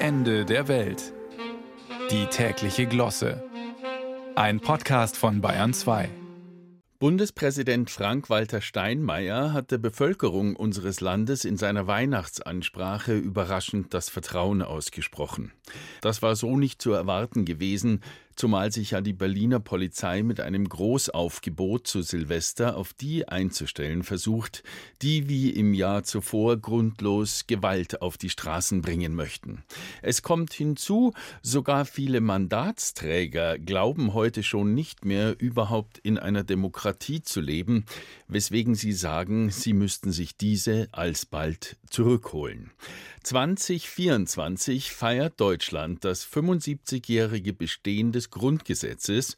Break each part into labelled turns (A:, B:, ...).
A: Ende der Welt. Die tägliche Glosse. Ein Podcast von Bayern 2.
B: Bundespräsident Frank-Walter Steinmeier hat der Bevölkerung unseres Landes in seiner Weihnachtsansprache überraschend das Vertrauen ausgesprochen. Das war so nicht zu erwarten gewesen, zumal sich ja die Berliner Polizei mit einem Großaufgebot zu Silvester auf die einzustellen versucht, die wie im Jahr zuvor grundlos Gewalt auf die Straßen bringen möchten. Es kommt hinzu, sogar viele Mandatsträger glauben heute schon nicht mehr überhaupt in einer Demokratie zu leben, weswegen sie sagen, sie müssten sich diese alsbald zurückholen. 2024 feiert Deutschland das 75-jährige Bestehen des Grundgesetzes.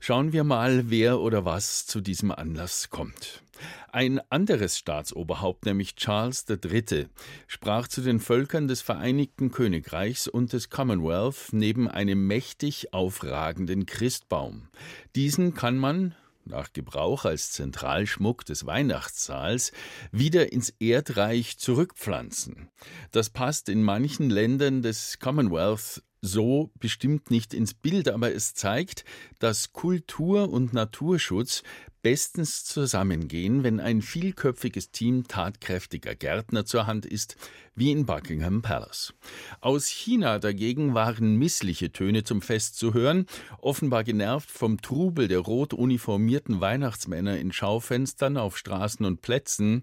B: Schauen wir mal, wer oder was zu diesem Anlass kommt. Ein anderes Staatsoberhaupt, nämlich Charles III., sprach zu den Völkern des Vereinigten Königreichs und des Commonwealth neben einem mächtig aufragenden Christbaum. Diesen kann man, nach Gebrauch als Zentralschmuck des Weihnachtssaals, wieder ins Erdreich zurückpflanzen. Das passt in manchen Ländern des Commonwealth so bestimmt nicht ins Bild, aber es zeigt, dass Kultur und Naturschutz bestens zusammengehen, wenn ein vielköpfiges Team tatkräftiger Gärtner zur Hand ist, wie in Buckingham Palace. Aus China dagegen waren missliche Töne zum Fest zu hören, offenbar genervt vom Trubel der rot uniformierten Weihnachtsmänner in Schaufenstern auf Straßen und Plätzen,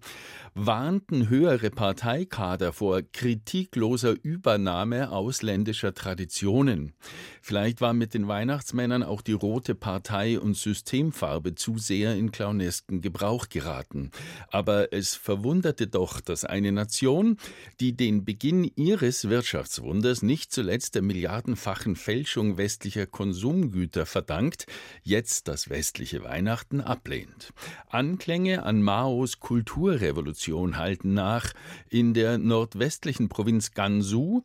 B: warnten höhere Parteikader vor kritikloser Übernahme ausländischer Traditionen. Vielleicht war mit den Weihnachtsmännern auch die rote Partei und Systemfarbe zu sehr in clownesken Gebrauch geraten. Aber es verwunderte doch, dass eine Nation, die die den Beginn ihres Wirtschaftswunders nicht zuletzt der milliardenfachen Fälschung westlicher Konsumgüter verdankt, jetzt das westliche Weihnachten ablehnt. Anklänge an Maos Kulturrevolution halten nach. In der nordwestlichen Provinz Gansu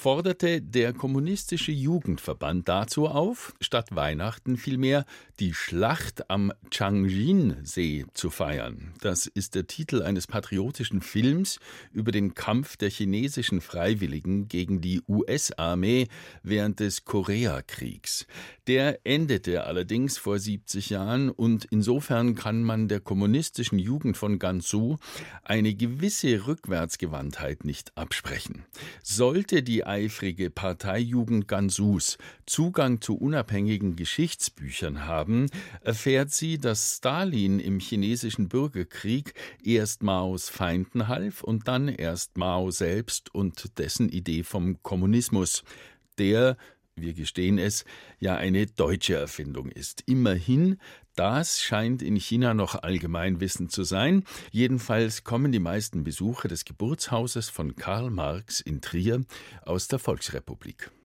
B: forderte der kommunistische Jugendverband dazu auf, statt Weihnachten vielmehr die Schlacht am Changjin-See zu feiern. Das ist der Titel eines patriotischen Films über den Kampf der chinesischen Freiwilligen gegen die US-Armee während des Koreakriegs. Der endete allerdings vor 70 Jahren und insofern kann man der kommunistischen Jugend von Gansu eine gewisse Rückwärtsgewandtheit nicht absprechen. Sollte die eifrige Parteijugend Gansus Zugang zu unabhängigen Geschichtsbüchern haben, erfährt sie, dass Stalin im chinesischen Bürgerkrieg erst Maos Feinden half und dann erst Mao selbst und dessen Idee vom Kommunismus, der wir gestehen es, ja eine deutsche Erfindung ist. Immerhin, das scheint in China noch Allgemeinwissen zu sein. Jedenfalls kommen die meisten Besucher des Geburtshauses von Karl Marx in Trier aus der Volksrepublik.